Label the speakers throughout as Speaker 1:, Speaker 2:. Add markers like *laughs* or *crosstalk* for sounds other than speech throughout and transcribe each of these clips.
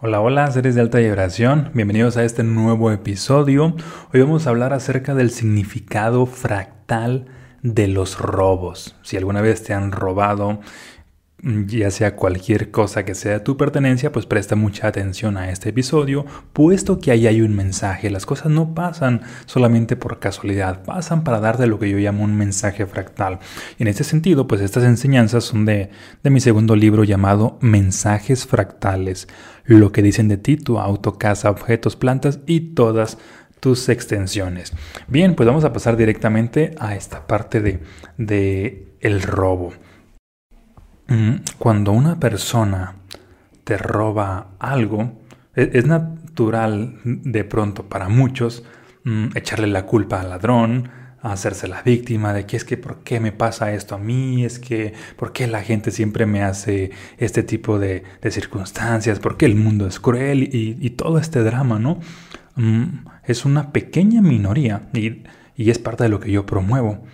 Speaker 1: Hola, hola, seres de alta vibración, bienvenidos a este nuevo episodio. Hoy vamos a hablar acerca del significado fractal de los robos. Si alguna vez te han robado, ya sea cualquier cosa que sea tu pertenencia, pues presta mucha atención a este episodio, puesto que ahí hay un mensaje. Las cosas no pasan solamente por casualidad, pasan para darte lo que yo llamo un mensaje fractal. Y en este sentido, pues estas enseñanzas son de, de mi segundo libro llamado Mensajes Fractales, lo que dicen de ti, tu auto, casa, objetos, plantas y todas tus extensiones. Bien, pues vamos a pasar directamente a esta parte de, de el robo. Mm, cuando una persona te roba algo, e-, es, natural de pronto para muchos mm, echarle la culpa al ladrón, hacerse la víctima de que es que por qué me pasa esto a mí, es que por qué la gente siempre me hace este tipo de, circunstancias, por qué el mundo es cruel y, todo este drama, ¿no? Mm, es una pequeña minoría y, y, es parte de lo que yo promuevo,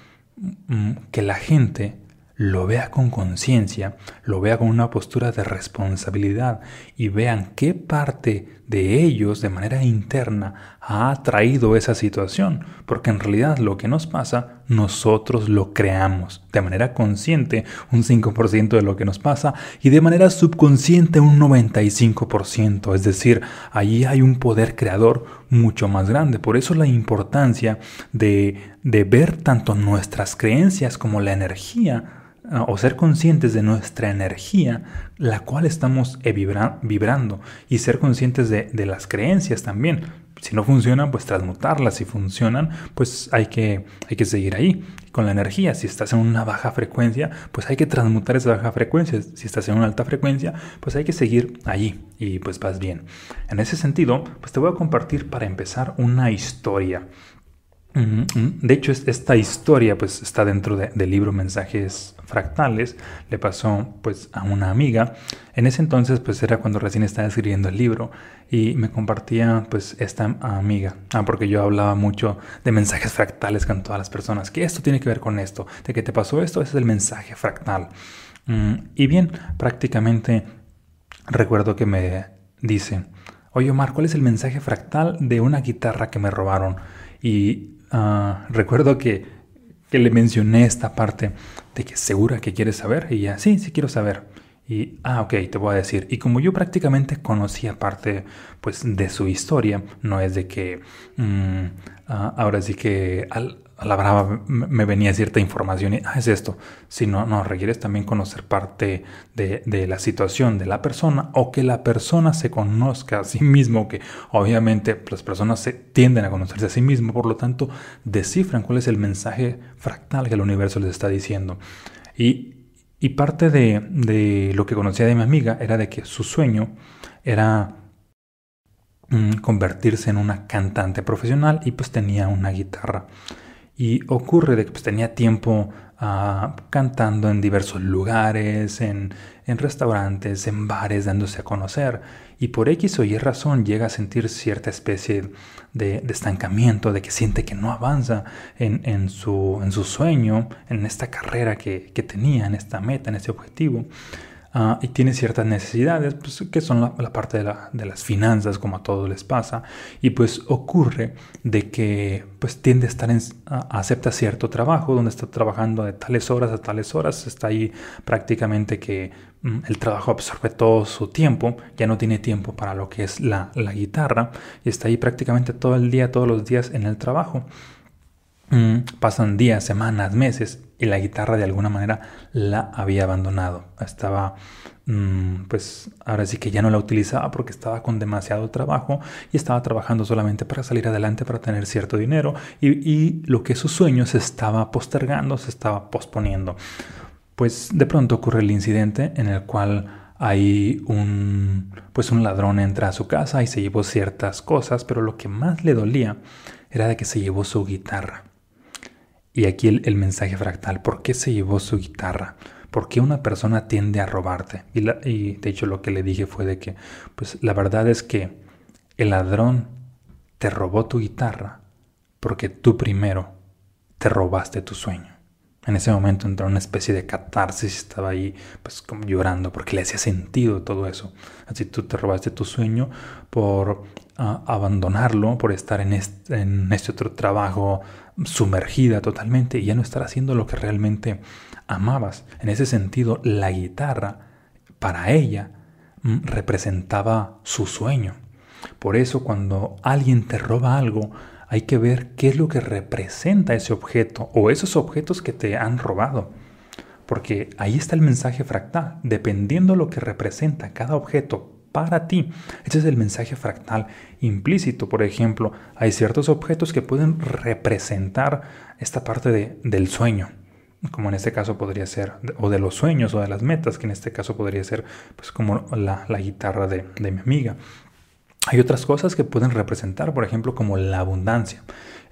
Speaker 1: que la gente lo vea con conciencia, lo vea con una postura de responsabilidad y vean qué parte de ellos de manera interna ha traído esa situación, porque en realidad lo que nos pasa nosotros lo creamos. De manera consciente un 5% de lo que nos pasa y de manera subconsciente un 95%, es decir, allí hay un poder creador mucho más grande, por eso la importancia de, de ver tanto nuestras creencias como la energía o ser conscientes de nuestra energía, la cual estamos eh, vibrando, y ser conscientes de, las creencias también. Si no funcionan, pues transmutarlas. Si funcionan, pues hay que, hay que seguir ahí. Con la energía, si estás en una baja frecuencia, pues hay que transmutar esa baja frecuencia. Si estás en una alta frecuencia, pues hay que seguir allí y pues vas bien. En ese sentido, pues te voy a compartir para empezar una historia. De hecho, esta historia pues está dentro del libro Mensajes Fractales. Le pasó pues a una amiga. En ese entonces pues era cuando recién estaba escribiendo el libro y me compartía pues esta amiga. Ah, porque yo hablaba mucho de mensajes fractales con todas las personas. Que esto tiene que ver con esto. De que te pasó esto, ese es el mensaje fractal. y bien, prácticamente recuerdo que me dice, oye Omar, ¿cuál es el mensaje fractal de una guitarra que me robaron? Y Ah, recuerdo que, que, le mencioné esta parte de que segura que quieres saber y ya, sí, sí quiero saber. Y, ah, ok, te voy a decir. Y como yo prácticamente conocía parte pues, de su historia, no es de que mm, ah, ahora sí que al, la brava me venía cierta información y, ah, es esto. Si no, no, requieres también conocer parte de, de, la situación de la persona o que la persona se conozca a sí mismo, que obviamente las personas se tienden a conocerse a sí mismo, por lo tanto, descifran cuál es el mensaje fractal que el universo les está diciendo. Y, y parte de, de lo que conocía de mi amiga era de que su sueño era mm, convertirse en una cantante profesional y pues tenía una guitarra. Y ocurre de que pues, tenía tiempo ah, cantando en diversos lugares, en, en, restaurantes, en bares, dándose a conocer. Y por X o Y razón llega a sentir cierta especie de, estancamiento, de que siente que no avanza en, en, su, en su sueño, en esta carrera que, que tenía, en esta meta, en este objetivo. Ah, y tiene ciertas necesidades, pues, que son la, parte de, las finanzas, como a todos les pasa, y pues ocurre de que pues tiende a estar en, acepta cierto trabajo, donde está trabajando de tales horas a tales horas, está ahí prácticamente que mm, el trabajo absorbe todo su tiempo, ya no tiene tiempo para lo que es la, la guitarra, y está ahí prácticamente todo el día, todos los días en el trabajo. Mm, pasan días, semanas, meses y la guitarra de alguna manera la había abandonado. Estaba, mm, pues ahora sí que ya no la utilizaba porque estaba con demasiado trabajo y estaba trabajando solamente para salir adelante, para tener cierto dinero y, lo que su sueño se estaba postergando, se estaba posponiendo. Pues de pronto ocurre el incidente en el cual hay un, pues un ladrón entra a su casa y se llevó ciertas cosas, pero lo que más le dolía era de que se llevó su guitarra. Y aquí el, mensaje fractal, ¿por qué se llevó su guitarra? ¿Por qué una persona tiende a robarte? Y, de hecho lo que le dije fue de que, pues la verdad es que el ladrón te robó tu guitarra porque tú primero te robaste tu sueño. En ese momento entró una especie de catarsis, estaba ahí pues como llorando porque le hacía sentido todo eso. Así tú te robaste tu sueño por ah, abandonarlo, por estar en en este otro trabajo sumergida totalmente y ya no estar haciendo lo que realmente amabas. En ese sentido, la guitarra para ella mm, representaba su sueño. Por eso cuando alguien te roba algo, hay que ver qué es lo que representa ese objeto o esos objetos que te han robado. Porque ahí está el mensaje fractal. Dependiendo lo que representa cada objeto para ti, ese es el mensaje fractal implícito. Por ejemplo, hay ciertos objetos que pueden representar esta parte del sueño como en este caso podría ser, o de los sueños o de las metas, que en este caso podría ser pues como la, guitarra de, de, mi amiga. Hay otras cosas que pueden representar, por ejemplo, como la abundancia.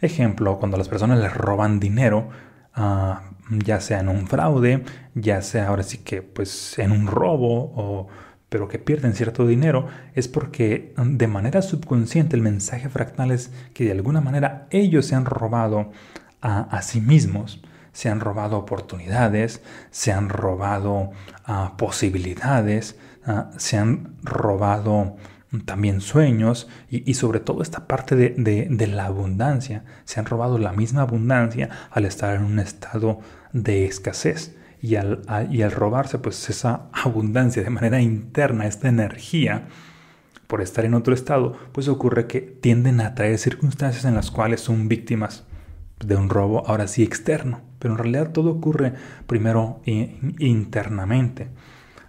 Speaker 1: Ejemplo, cuando las personas les roban dinero, ah, ya sea en un fraude, ya sea ahora sí que pues en un robo, o, pero que pierden cierto dinero, es porque mm, de manera subconsciente el mensaje fractal es que de alguna manera ellos se han robado a, sí mismos, se han robado oportunidades, se han robado ah, posibilidades, ah, se han robado también sueños y, sobre todo esta parte de, la abundancia. Se han robado la misma abundancia al estar en un estado de escasez y al, y al robarse pues esa abundancia de manera interna, esta energía, por estar en otro estado, pues ocurre que tienden a traer circunstancias en las cuales son víctimas de un robo, ahora sí externo, pero en realidad todo ocurre primero internamente.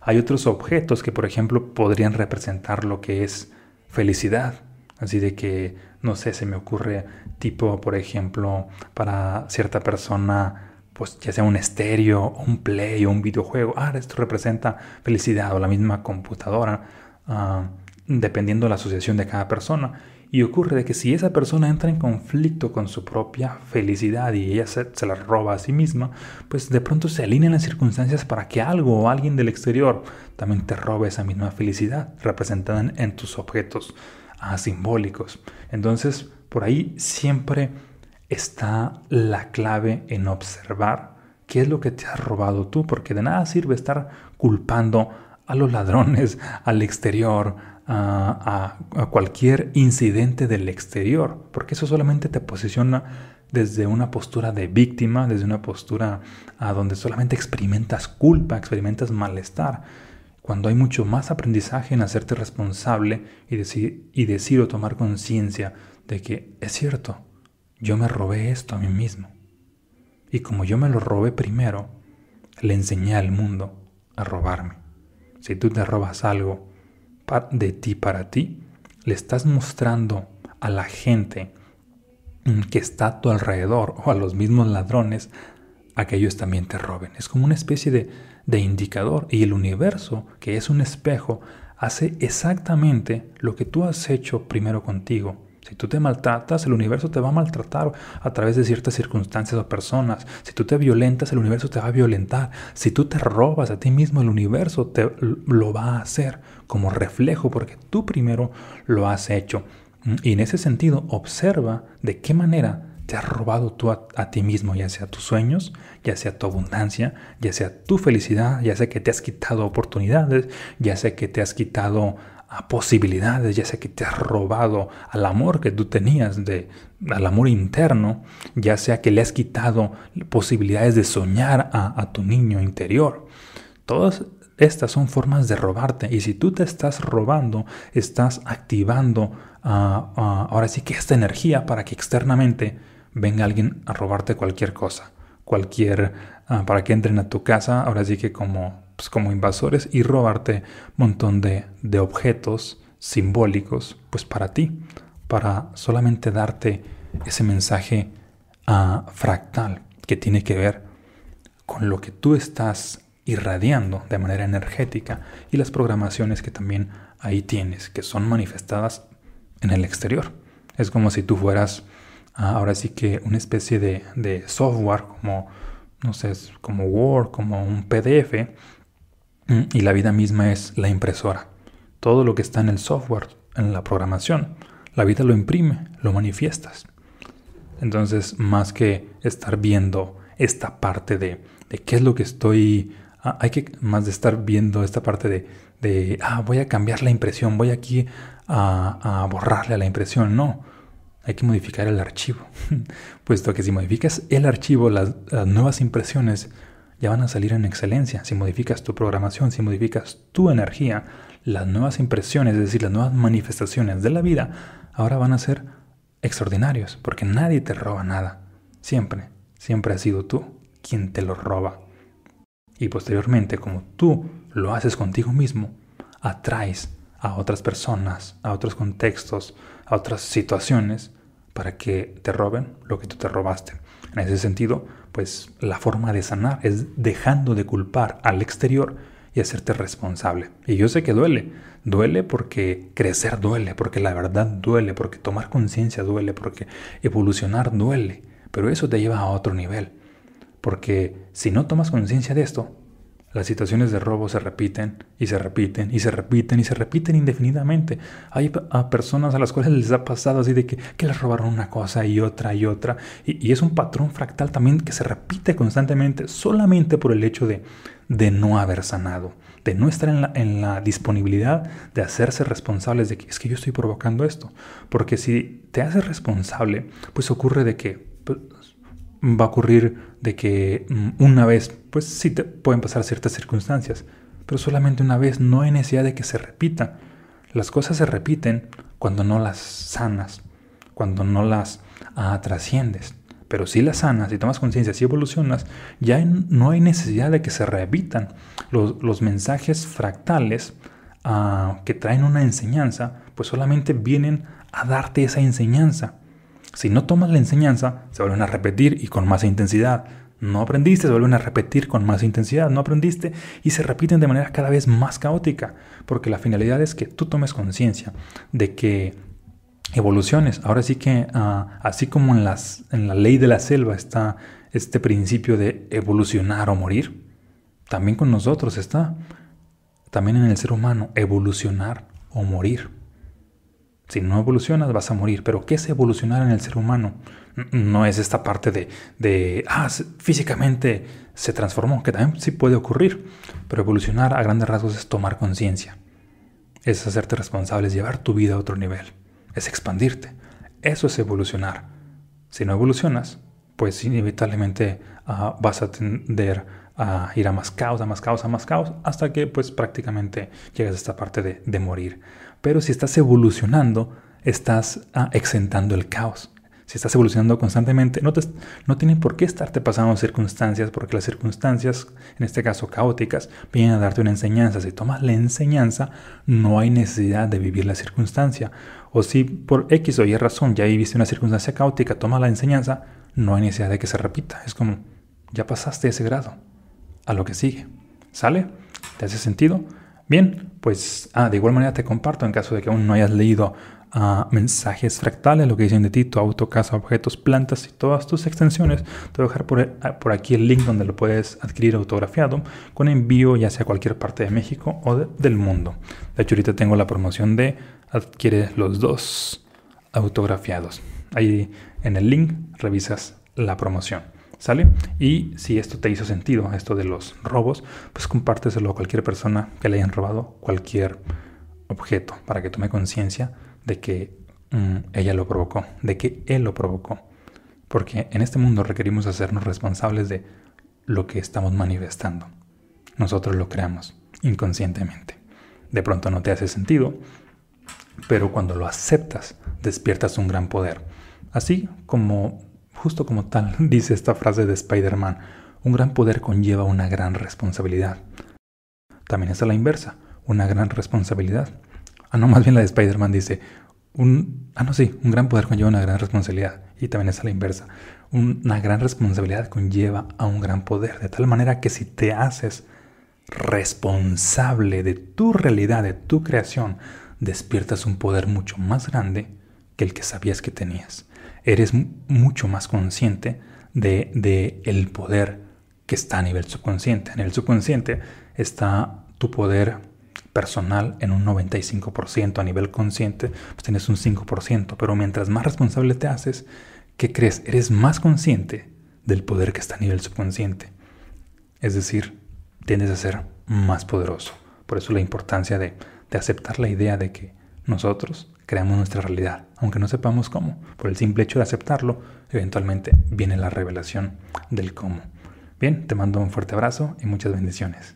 Speaker 1: Hay otros objetos que, por ejemplo, podrían representar lo que es felicidad. Así de que, no sé, se me ocurre tipo, por ejemplo, para cierta persona, pues ya sea un estéreo, un play o un videojuego. Ah, esto representa felicidad o la misma computadora, ah, dependiendo de la asociación de cada persona. Y ocurre de que si esa persona entra en conflicto con su propia felicidad y ella se, la roba a sí misma, pues de pronto se alinean las circunstancias para que algo o alguien del exterior también te robe esa misma felicidad representada en, tus objetos ah, simbólicos. Entonces, por ahí siempre está la clave en observar qué es lo que te has robado tú, porque de nada sirve estar culpando a los ladrones, *laughs* al exterior, a, cualquier incidente del exterior, porque eso solamente te posiciona desde una postura de víctima, desde una postura a donde solamente experimentas culpa, experimentas malestar, cuando hay mucho más aprendizaje en hacerte responsable y decir, y decir o tomar conciencia de que es cierto, yo me robé esto a mí mismo. Y como yo me lo robé primero, le enseñé al mundo a robarme. Si tú te robas algo, de ti para ti, le estás mostrando a la gente que está a tu alrededor o a los mismos ladrones a que ellos también te roben. Es como una especie de, de indicador y el universo, que es un espejo, hace exactamente lo que tú has hecho primero contigo si tú te maltratas, el universo te va a maltratar a través de ciertas circunstancias o personas. Si tú te violentas, el universo te va a violentar. Si tú te robas a ti mismo, el universo te lo va a hacer como reflejo porque tú primero lo has hecho. Y en ese sentido, observa de qué manera te has robado tú a, a, ti mismo, ya sea tus sueños, ya sea tu abundancia, ya sea tu felicidad, ya sea que te has quitado oportunidades, ya sea que te has quitado a posibilidades, ya sea que te has robado al amor que tú tenías, de, al amor interno, ya sea que le has quitado posibilidades de soñar a, tu niño interior. Todas estas son formas de robarte y si tú te estás robando, estás activando ah, ah, ahora sí que esta energía para que externamente venga alguien a robarte cualquier cosa, cualquier, ah, para que entren a tu casa, ahora sí que como pues, como invasores y robarte un montón de, objetos simbólicos pues para ti, para solamente darte ese mensaje uh, fractal que tiene que ver con lo que tú estás irradiando de manera energética y las programaciones que también ahí tienes, que son manifestadas en el exterior. Es como si tú fueras ah, ahora sí que una especie de, de software como, no sé, como Word, como un PDF, y la vida misma es la impresora. Todo lo que está en el software, en la programación, la vida lo imprime, lo manifiestas. Entonces, más que estar viendo esta parte de, de qué es lo que estoy... Ah, hay que más de estar viendo esta parte de, de, ah, voy a cambiar la impresión, voy aquí a, a borrarle a la impresión. No, hay que modificar el archivo. *laughs* Puesto que si modificas el archivo, las, nuevas impresiones ya van a salir en excelencia. Si modificas tu programación, si modificas tu energía, las nuevas impresiones, es decir, las nuevas manifestaciones de la vida, ahora van a ser extraordinarios, porque nadie te roba nada. Siempre, siempre has sido tú quien te lo roba. Y posteriormente, como tú lo haces contigo mismo, atraes a otras personas, a otros contextos, a otras situaciones para que te roben lo que tú te robaste. En ese sentido, pues la forma de sanar es dejando de culpar al exterior y hacerte responsable. Y yo sé que duele, duele porque crecer duele, porque la verdad duele, porque tomar conciencia duele, porque evolucionar duele, pero eso te lleva a otro nivel. Porque si no tomas conciencia de esto, las situaciones de robo se repiten y se repiten y se repiten y se repiten indefinidamente. Hay a personas a las cuales les ha pasado así de que, que les robaron una cosa y otra y otra. Y, es un patrón fractal también que se repite constantemente solamente por el hecho de, de no haber sanado, de no estar en la, en la disponibilidad de hacerse responsables de que es que yo estoy provocando esto. Porque si te haces responsable, pues ocurre de que va a ocurrir de que mm, una vez, pues sí te pueden pasar ciertas circunstancias, pero solamente una vez no hay necesidad de que se repita. Las cosas se repiten cuando no las sanas, cuando no las ah, trasciendes. Pero si las sanas, si tomas conciencia, si evolucionas, ya no hay necesidad de que se repitan. Los, mensajes fractales ah, que traen una enseñanza, pues solamente vienen a darte esa enseñanza. Si no tomas la enseñanza, se vuelven a repetir y con más intensidad. No aprendiste, se vuelven a repetir con más intensidad. No aprendiste y se repiten de manera cada vez más caótica. Porque la finalidad es que tú tomes conciencia de que evoluciones. Ahora sí que, ah, así como en, las, en la ley de la selva está este principio de evolucionar o morir, también con nosotros está. También en el ser humano, evolucionar o morir. Si no evolucionas vas a morir. Pero ¿qué es evolucionar en el ser humano? No es esta parte de, de, ah, físicamente se transformó, que también sí puede ocurrir. Pero evolucionar a grandes rasgos es tomar conciencia. Es hacerte responsable, es llevar tu vida a otro nivel. Es expandirte. Eso es evolucionar. Si no evolucionas, pues inevitablemente ah, vas a tender a ir a más caos, a más caos, a más caos, hasta que pues prácticamente llegas a esta parte de, de morir. Pero si estás evolucionando, estás ah, exentando el caos. Si estás evolucionando constantemente, no, te, no tienen por qué estarte pasando circunstancias, porque las circunstancias, en este caso caóticas, vienen a darte una enseñanza. Si tomas la enseñanza, no hay necesidad de vivir la circunstancia. O si por X o Y razón ya viviste una circunstancia caótica, toma la enseñanza, no hay necesidad de que se repita. Es como, ya pasaste ese grado, a lo que sigue. ¿Sale? ¿Te hace sentido? Bien, pues ah, de igual manera te comparto en caso de que aún no hayas leído ah, mensajes fractales, lo que dicen de ti, tu auto, casa, objetos, plantas y todas tus extensiones. Te voy a dejar por, ah, aquí el link donde lo puedes adquirir autografiado con envío ya sea a cualquier parte de México o del mundo. De hecho, ahorita tengo la promoción de adquiere los dos autografiados. Ahí en el link revisas la promoción. ¿Sale? Y si esto te hizo sentido, esto de los robos, pues compárteselo a cualquier persona que le hayan robado cualquier objeto para que tome conciencia de que mm, ella lo provocó, de que él lo provocó. Porque en este mundo requerimos hacernos responsables de lo que estamos manifestando. Nosotros lo creamos inconscientemente. De pronto no te hace sentido, pero cuando lo aceptas, despiertas un gran poder. Así como Justo como tal, *laughs* dice esta frase de Spider-Man, un gran poder conlleva una gran responsabilidad. También es a la inversa, una gran responsabilidad. Ah, no, *laughs* más bien la de Spider-Man dice, un, ah, no, sí, un gran poder conlleva una gran responsabilidad. Y también es a la inversa. Una gran responsabilidad conlleva a un gran poder. De tal manera que si te haces responsable de tu realidad, de tu creación, despiertas un poder mucho más grande que el que sabías que tenías eres mucho más consciente de, de, el poder que está a nivel subconsciente. En el subconsciente está tu poder personal en un 95%, a nivel consciente pues tienes un 5%, pero mientras más responsable te haces, ¿qué crees? Eres más consciente del poder que está a nivel subconsciente. Es decir, tiendes a ser más poderoso. Por eso la importancia de, de aceptar la idea de que nosotros creamos nuestra realidad, aunque no sepamos cómo. Por el simple hecho de aceptarlo, eventualmente viene la revelación del cómo. Bien, te mando un fuerte abrazo y muchas bendiciones.